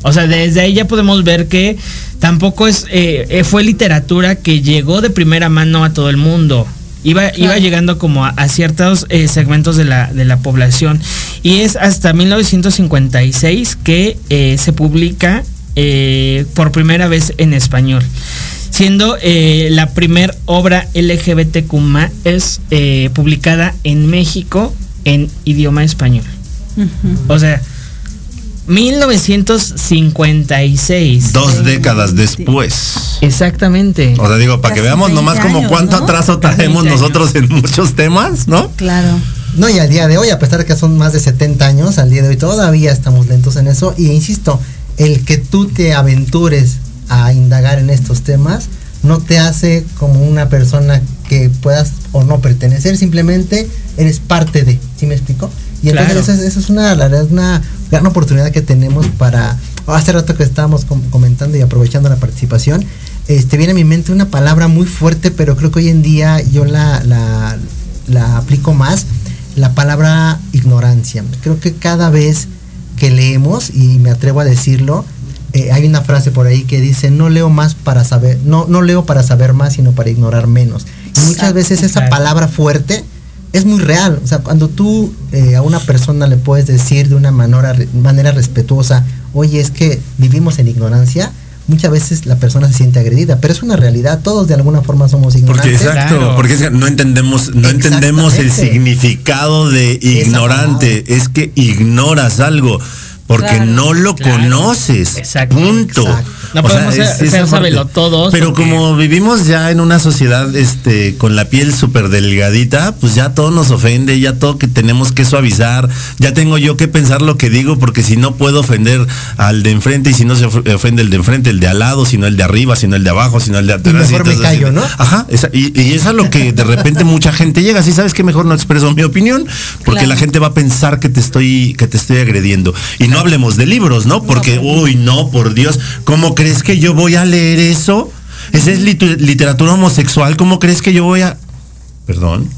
O sea, desde ahí ya podemos ver que tampoco es eh, fue literatura que llegó de primera mano a todo el mundo. Iba, iba llegando como a, a ciertos segmentos de la, de la población. Y es hasta 1956 que se publica por primera vez en español. Siendo eh, la primer obra LGBTQ es eh, publicada en México en idioma español. O sea, 1956. Dos décadas después. Exactamente. O sea, digo, para que veamos 20 nomás como años, cuánto ¿no? atraso traemos 20 nosotros en muchos temas, ¿no? Claro. No, y al día de hoy, a pesar de que son más de 70 años, al día de hoy todavía estamos lentos en eso. Y insisto, el que tú te aventures a indagar en estos temas no te hace como una persona que puedas o no pertenecer, simplemente eres parte de, ¿sí me explico? Y entonces eso, es, eso es una, la verdad, una gran oportunidad que tenemos para, hace rato que estábamos com- comentando y aprovechando la participación, este viene a mi mente una palabra muy fuerte, pero creo que hoy en día yo la, la, la aplico más, la palabra ignorancia. Creo que cada vez que leemos, y me atrevo a decirlo, eh, hay una frase por ahí que dice, no leo más para saber, no, no leo para saber más, sino para ignorar menos. Y muchas Exacto. veces esa palabra fuerte es muy real. O sea, cuando tú eh, a una persona le puedes decir de una manera, manera respetuosa, oye, es que vivimos en ignorancia, muchas veces la persona se siente agredida, pero es una realidad, todos de alguna forma somos Porque ignorantes. exacto, Claro. porque es que no entendemos, no entendemos el significado de ignorante, es que ignoras algo. Porque Claro. no lo Claro. conoces. Exacto. Punto. Exacto. No podemos ser- ser esa parte. sabelotodos Pero porque- como vivimos ya en una sociedad este con la piel súper delgadita, pues ya todo nos ofende, ya todo que tenemos que suavizar, ya tengo yo que pensar lo que digo, porque si no puedo ofender al de enfrente, y si no se of- ofende el de enfrente, el de al lado, sino el de arriba, sino el de abajo, sino el de atrás. mejor y me entonces así callo, ¿no? Ajá, esa- y, y es a lo que de repente mucha gente llega, si sabes que mejor no expreso mi opinión, porque Claro. la gente va a pensar que te estoy, que te estoy agrediendo. Y no hablemos de libros, ¿no? Porque, uy, no, por Dios, ¿cómo crees que yo voy a leer eso? Esa es literatura homosexual, ¿cómo crees que yo voy a... Perdón.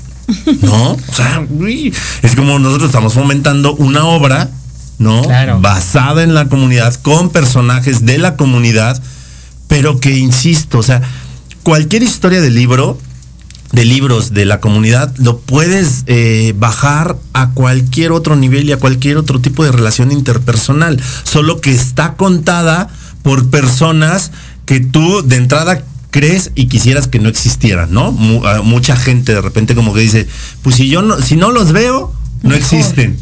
¿No? <laughs> O sea, uy, es como nosotros estamos fomentando una obra, ¿no? Claro. Basada en la comunidad, con personajes de la comunidad, pero que, insisto, o sea, cualquier historia de libro, de libros de la comunidad, lo puedes eh, bajar a cualquier otro nivel y a cualquier otro tipo de relación interpersonal, solo que está contada por personas que tú de entrada crees y quisieras que no existieran, ¿no? Mucha gente de repente como que dice, pues si yo no, si no los veo, no existen.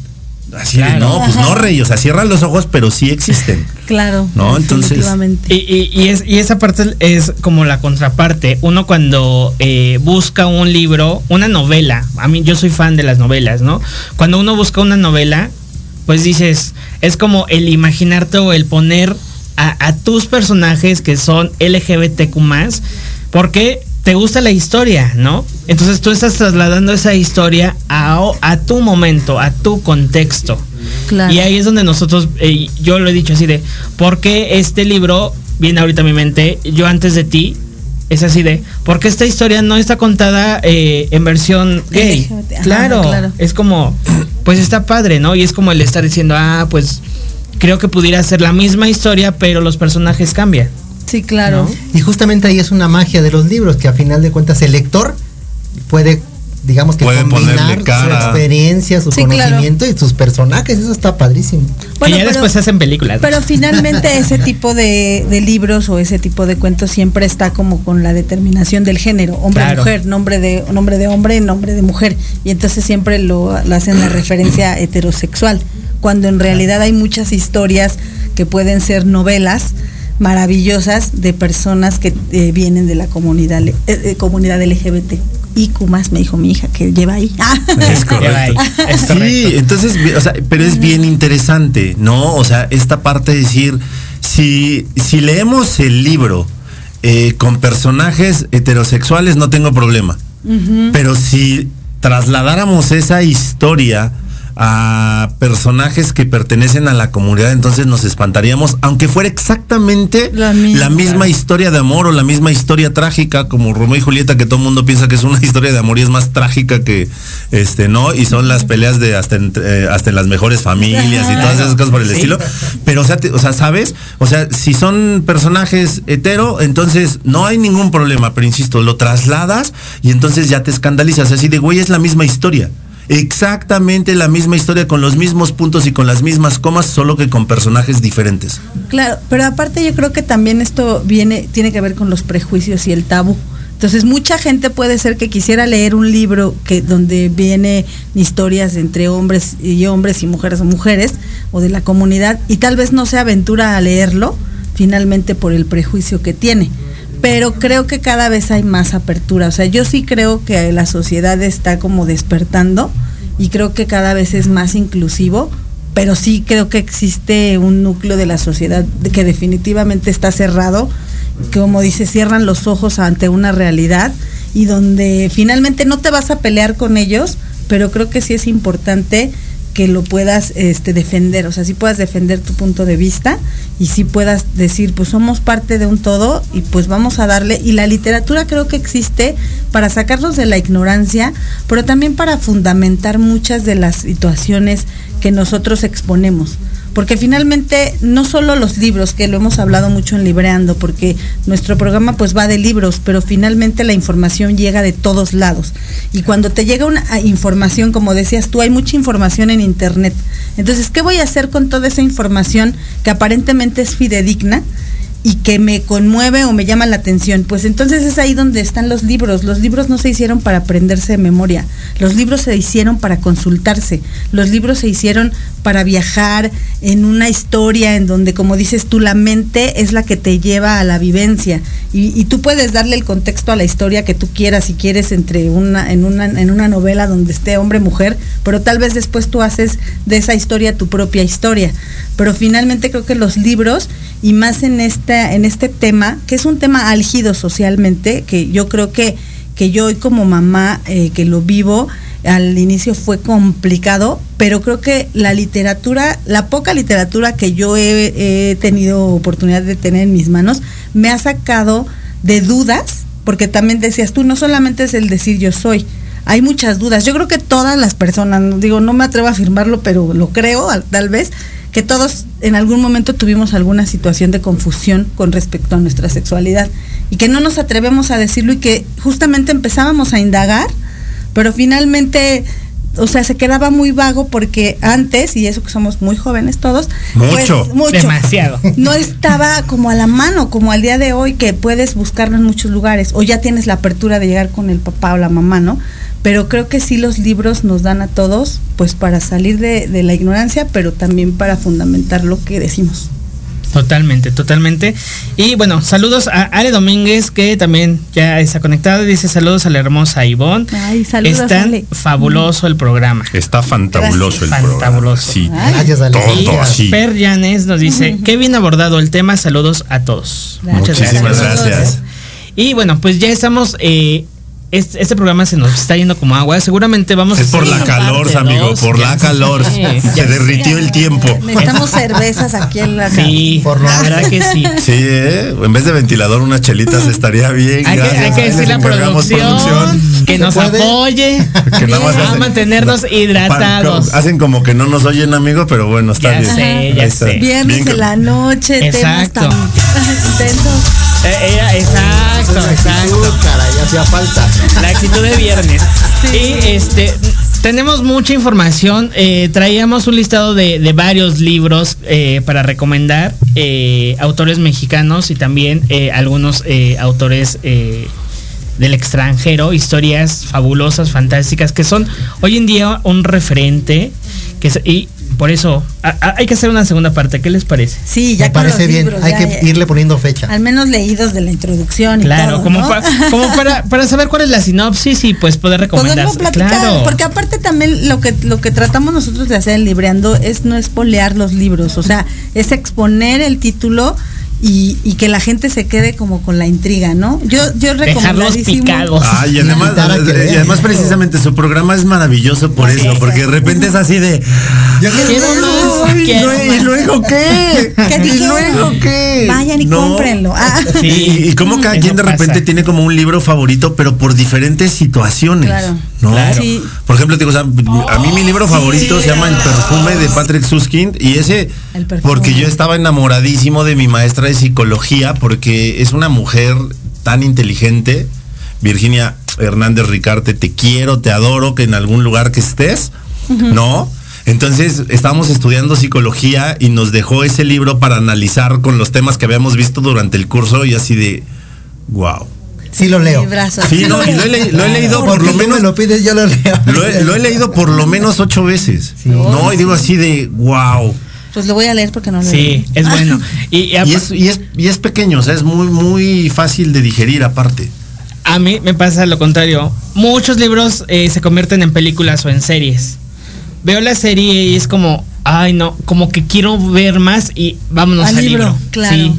Así de, no, pues no, rey, o sea, cierran los ojos, pero sí existen. <laughs> Claro. No, entonces-. Y, y- y es, y esa parte es como la contraparte. Uno cuando eh, busca un libro, una novela, a mí yo soy fan de las novelas, ¿no? Cuando uno busca una novela, pues dices, es como el imaginarte o el poner a, a tus personajes que son LGBTQ porque te gusta la historia, ¿no? Entonces tú estás trasladando esa historia a, a tu momento, a tu contexto. Claro. Y ahí es donde nosotros, eh, yo lo he dicho así de, ¿por qué este libro, viene ahorita a mi mente, yo antes de ti, es así de, ¿por qué esta historia no está contada eh, en versión gay? Ajá, claro, claro. es como, pues está padre, ¿no? Y es como el estar diciendo, ah, pues creo que pudiera ser la misma historia, pero los personajes cambian. Sí, claro. ¿no? Y justamente ahí es una magia de los libros, que a final de cuentas el lector puede, digamos que combinar su experiencia, su Sí, claro. conocimiento y sus personajes, eso está padrísimo. Bueno, y ya pero- después se hacen películas. ¿no? Pero <laughs> finalmente ese tipo de, de libros o ese tipo de cuentos siempre está como con la determinación del género, hombre-mujer, nombre de, nombre de hombre, nombre de mujer. Y entonces siempre lo, lo hacen la referencia heterosexual, cuando en realidad hay muchas historias que pueden ser novelas maravillosas de personas que eh, vienen de la comunidad, eh, eh, comunidad LGBT. IQ más me dijo mi hija que lleva ahí. <laughs> Es <laughs> correcto. Es Sí, correcto. entonces, o sea, pero es bien interesante, ¿no? O sea, esta parte de decir, si, si leemos el libro eh, con personajes heterosexuales, no tengo problema. Pero si trasladáramos esa historia a personajes que pertenecen a la comunidad, entonces nos espantaríamos, aunque fuera exactamente La misma. la misma historia de amor o la misma historia trágica, como Romeo y Julieta, que todo el mundo piensa que es una <laughs> historia de amor y es más trágica que, este, ¿no? Y son las peleas de hasta, entre- eh, hasta en las mejores familias y todas esas cosas por el Sí. estilo. Pero, o sea, te- o sea, ¿sabes? O sea, si son personajes hetero, entonces no hay ningún problema, pero insisto, lo trasladas y entonces ya te escandalizas. Así de, güey, es la misma historia. Exactamente la misma historia con los mismos puntos y con las mismas comas, solo que con personajes diferentes. Claro, pero aparte yo creo que también esto viene, tiene que ver con los prejuicios y el tabú. Entonces mucha gente puede ser que quisiera leer un libro que donde viene historias entre hombres y hombres y mujeres o mujeres o de la comunidad y tal vez no se aventura a leerlo finalmente por el prejuicio que tiene. Pero creo que cada vez hay más apertura. O sea, yo sí creo que la sociedad está como despertando y creo que cada vez es más inclusivo, pero sí creo que existe un núcleo de la sociedad que definitivamente está cerrado, como dice, cierran los ojos ante una realidad y donde finalmente no te vas a pelear con ellos, pero creo que sí es importante que lo puedas este, defender, o sea, sí puedas defender tu punto de vista y sí puedas decir, pues somos parte de un todo y pues vamos a darle, y la literatura creo que existe para sacarnos de la ignorancia, pero también para fundamentar muchas de las situaciones que nosotros exponemos. Porque finalmente no solo los libros, que lo hemos hablado mucho en Libreando, porque nuestro programa pues va de libros, pero finalmente la información llega de todos lados. Y cuando te llega una ah, información, como decías tú, hay mucha información en internet. Entonces, ¿qué voy a hacer con toda esa información que aparentemente es fidedigna? y que me conmueve o me llama la atención, pues entonces es ahí donde están los libros. Los libros no se hicieron para aprenderse de memoria, los libros se hicieron para consultarse, los libros se hicieron para viajar en una historia en donde, como dices tú, la mente es la que te lleva a la vivencia y, tú puedes darle el contexto a la historia que tú quieras, si quieres, entre una, en, una, en una novela donde esté hombre-mujer, pero tal vez después tú haces de esa historia tu propia historia. Pero finalmente creo que los libros, y más en, esta, en este tema, que es un tema álgido socialmente, que yo creo que, que yo hoy como mamá eh, que lo vivo, al inicio fue complicado, pero creo que la literatura, la poca literatura que yo he, tenido oportunidad de tener en mis manos, me ha sacado de dudas, porque también decías tú, no solamente es el decir yo soy, hay muchas dudas. Yo creo que todas las personas, digo, no me atrevo a afirmarlo, pero lo creo, al- tal vez, que todos en algún momento tuvimos alguna situación de confusión con respecto a nuestra sexualidad y que no nos atrevemos a decirlo y que justamente empezábamos a indagar, pero finalmente, o sea, se quedaba muy vago porque antes, y eso que somos muy jóvenes todos, Mucho. pues, mucho Demasiado. no estaba como a la mano, como al día de hoy, que puedes buscarlo en muchos lugares, o ya tienes la apertura de llegar con el papá o la mamá, ¿no? Pero creo que sí los libros nos dan a todos, pues para salir de, de la ignorancia, pero también para fundamentar lo que decimos. Totalmente, totalmente. Y bueno, saludos a Ale Domínguez, que también ya está conectada. Dice saludos a la hermosa Ivonne. Ay, saludos, Está Ale. fabuloso el programa. Está fantabuloso el Gracias. programa. Fantabuloso. Sí. Ay. Gracias, Ale. Todo así. Per Llanes nos dice, qué bien abordado el tema, saludos a todos. Gracias. Muchísimas gracias. Y bueno, pues ya estamos, eh, este, este programa se nos está yendo como agua, seguramente vamos Es a por la calor, amigo, dos. por la calor. Sí, Se derritió el tiempo. Necesitamos cervezas aquí en la Sí, Por la verdad que sí. Sí, ¿eh? en vez de ventilador, unas chelitas estaría bien. Hay que, hay que Ahí les decirle a encargamos producción, que ¿Se nos puede? apoye <laughs> Que nada más a hacen- mantenernos hidratados. Hacen como que no nos oyen, amigo, pero bueno, está Ya bien. sé, ya está. sé. Viernes Bien de la noche, Exacto. temas tan <laughs> intensos. Eh, era- exacto, exacto. Caray, hacía falta. La actitud de viernes. Y este tenemos mucha información. eh, traíamos un listado de, de varios libros eh, para recomendar. eh, autores mexicanos y también eh, algunos eh, autores eh, del extranjero. Historias fabulosas, fantásticas, que son hoy en día un referente. Que es- y por eso a- a- hay que hacer una segunda parte. ¿Qué les parece? Sí, ya Me con parece los bien. libros, Hay ya, que irle poniendo fecha. Al menos leídos de la introducción y Claro, todo, como, ¿no? pa- como para, para saber cuál es la sinopsis y pues poder recomendar. Claro. porque aparte también lo que lo que tratamos nosotros de hacer en Libreando es no espolear los libros, o sea, es exponer el título y, y que la gente se quede como con la intriga, ¿no? Yo yo Dejarlos recomendadísimo. picados. Ah, y además, Invitar a que y además precisamente su programa es maravilloso por eso, porque de repente es así de Quiero más, Ay, quiero ¿y luego qué? ¿Qué ¿Y luego qué? Vayan y No. cómprenlo. Ah. Sí. Y, y como cada Eso quien de repente pasa. tiene como un libro favorito, pero por diferentes situaciones. Claro. ¿no? Claro. Sí. Por ejemplo, te digo, o sea, a mí mi libro favorito se llama El perfume de Patrick Suskind y ese porque yo estaba enamoradísimo de mi maestra de psicología porque es una mujer tan inteligente, Virginia Hernández Ricarte, te quiero, te adoro, que en algún lugar que estés, ¿no? Entonces estábamos estudiando psicología y nos dejó ese libro para analizar con los temas que habíamos visto durante el curso y así de, wow. Sí lo leo. Sí, no, y lo he, le- lo he leído por lo tú me menos. lo pides, yo lo leo. Lo he, lo he leído por lo menos ocho veces. No, y digo así de wow. Pues lo voy a leer porque no lo Sí, es bueno. <laughs> Y, y a, Y es, y es, y es pequeño, o sea, es muy, muy fácil de digerir aparte. a mí me pasa lo contrario. Muchos libros eh, se convierten en películas o en series. Veo la serie y es como, ay no, como que quiero ver más y vámonos al, Al libro, libro. claro. Sí.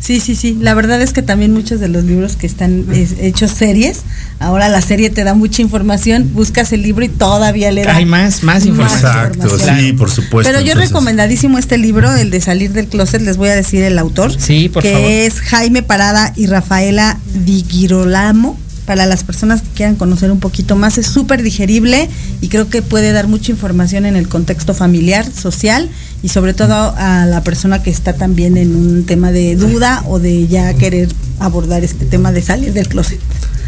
Sí, sí, sí. La verdad es que también muchos de los libros que están es- hechos series, ahora la serie te da mucha información, buscas el libro y todavía le da Hay más, más información. Exacto, información. sí, por supuesto. Pero yo entonces- recomendadísimo este libro, el de Salir del Closet, les voy a decir el autor. Sí, por que favor. es Jaime Parada y Rafaela Di Girolamo. Para las personas que quieran conocer un poquito más, es súper digerible y creo que puede dar mucha información en el contexto familiar, social y sobre todo a la persona que está también en un tema de duda o de ya querer abordar este tema de salir del closet.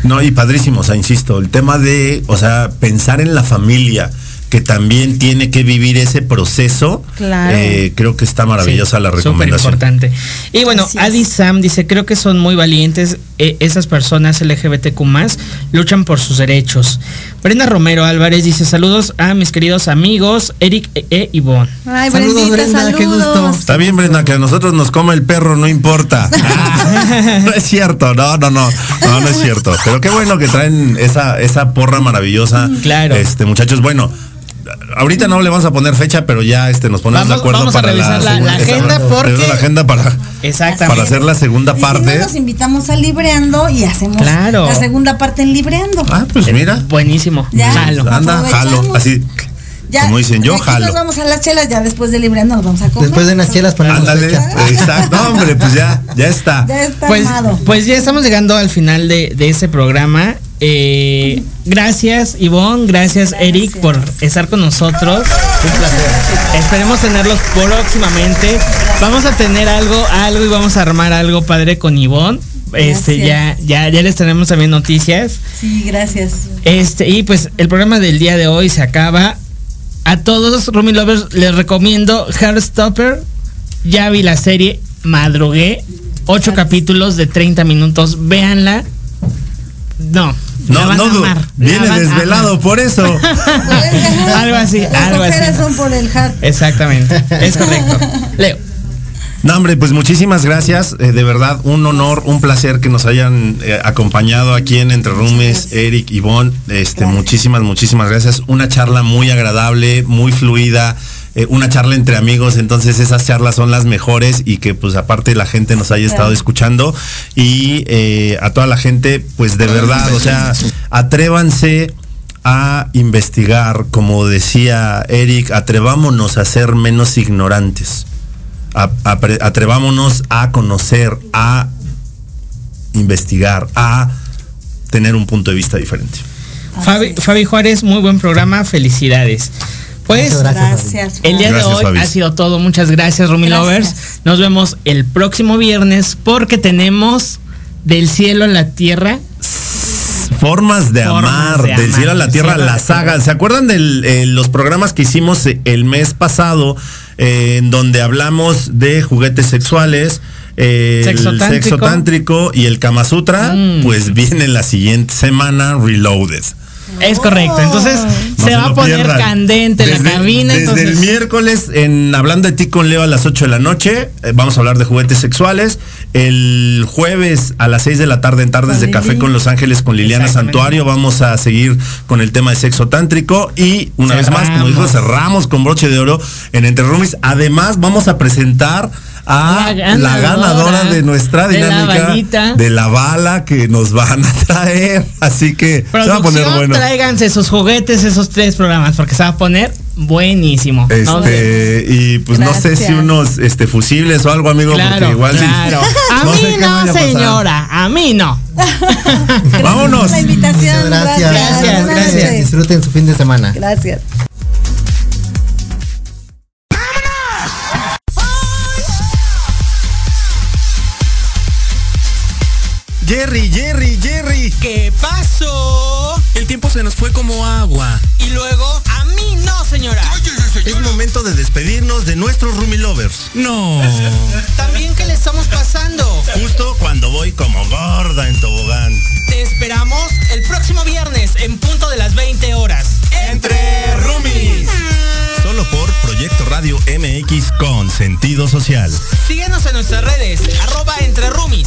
No, y padrísimo, o sea, insisto, el tema de, o sea, pensar en la familia que también tiene que vivir ese proceso, Claro. eh, creo que está maravillosa Sí, la súper recomendación. importante. Y bueno. Adi Sam dice, creo que son muy valientes eh, esas personas LGBTQ luchan por sus derechos. Brenda Romero Álvarez dice, saludos a mis queridos amigos Eric e, e Ivonne. Ay, Saludos, Brendita, Brenda, qué gusto. saludos. Está bien, Brenda, que a nosotros nos come el perro, no importa. <laughs> Ah, no es cierto, no, no, no, no, no es cierto. Pero qué bueno que traen esa, esa porra maravillosa. Claro. Este, muchachos, bueno. Ahorita no le vamos a poner fecha, pero ya este nos ponemos Vamos- de acuerdo vamos a para revisar la- segunda- la agenda esa- porque- la agenda para, Exactamente. para hacer la segunda Y si parte. no, nos invitamos a Libreando y hacemos Claro. la segunda parte en Libreando. Ah, pues mira. Buenísimo. Ya. Jalo. Anda, jalo. Así. Ya, como dicen, yo jalo. Nos vamos a las chelas, ya después de Libreando nos vamos a comer. Después de unas chelas ponemos Ándale. Exacto. No, hombre, pues ya, ya está. Ya está Pues, armado. pues ya estamos llegando al final de, de este programa. Eh, gracias Ivonne, gracias, Eric por estar con nosotros. Un placer. Esperemos tenerlos próximamente. Vamos a tener algo, algo y vamos a armar algo padre con Ivonne. Este, ya, Gracias. ya, ya les tenemos también noticias. Sí, gracias. Este, y pues el programa del día de hoy se acaba. A todos, Rumi Lovers, les recomiendo Heartstopper. Ya vi la serie, madrugué. Ocho capítulos de 30 minutos. Véanla. No. No, no, viene desvelado amar. por eso. <laughs> algo así, Las algo así. son por el hard. Exactamente, es correcto. <laughs> Leo. No, hombre, pues muchísimas gracias. eh, de verdad, un honor, un placer que nos hayan eh, acompañado aquí en Entre Rumes, Eric, Ivonne. Este, muchísimas, muchísimas gracias. Una charla muy agradable, muy fluida. Eh, una charla entre amigos, entonces esas charlas son las mejores y que pues aparte la gente nos haya estado escuchando y eh, a toda la gente pues de verdad, o sea, atrévanse a investigar, como decía Eric, atrevámonos a ser menos ignorantes a- atrevámonos a conocer, a investigar, a tener un punto de vista diferente. Fabi, Fabi Juárez, muy buen programa. Felicidades. Pues, Muchas gracias. Gracias. El día de hoy Fabi. ha sido todo. Muchas gracias, Rumi Gracias. Lovers. Nos vemos el próximo viernes porque tenemos del cielo a la tierra. Formas de Formas amar, de del amar, cielo a la tierra, la saga. ¿Se acuerdan de los programas que hicimos eh, el mes pasado eh, en donde hablamos de juguetes sexuales? eh, Sexo el tántrico. sexo tántrico y el Kama Sutra, Mm. pues viene la siguiente semana Reloaded. Es correcto. Entonces No se se va a poner pierdan. candente Desde- la cabina. Desde entonces, el miércoles en Hablando de ti con Leo a las 8 de la noche, eh, vamos a hablar de juguetes sexuales. El jueves a las 6 de la tarde en Tardes Con de Café con Los Ángeles con Liliana. Santuario, vamos a seguir con el tema de sexo tántrico y una vez más, como dijo, Cerramos. con broche de oro en Entre Roomies. Además, vamos a presentar a La la ganadora de nuestra de la dinámica de la bala que nos van a traer. Así que se va a poner bueno. tráiganse sus juguetes, esos tres programas, porque se va a poner buenísimo. ¿no? Este, y pues no sé si unos este, fusibles o algo, amigo, porque Claro, igual. sí. claro. <laughs> A No mí no, señora, a mí no. <laughs> Vámonos. por la invitación. Gracias. Gracias, gracias. Disfruten su fin de semana. Gracias. Jerry, Jerry, Jerry. ¿Qué pasó? El tiempo se nos fue como agua. Y luego, a mí no, señora. ¡Cállese, Es momento de despedirnos de nuestros Rumi Lovers. No. <laughs> También que le estamos pasando. Justo cuando voy como gorda en tobogán. Te esperamos el próximo viernes en punto de las 20 horas. Entre Rumis. Solo por Proyecto Radio MX con sentido social. Síguenos en nuestras redes, arroba entre roomies.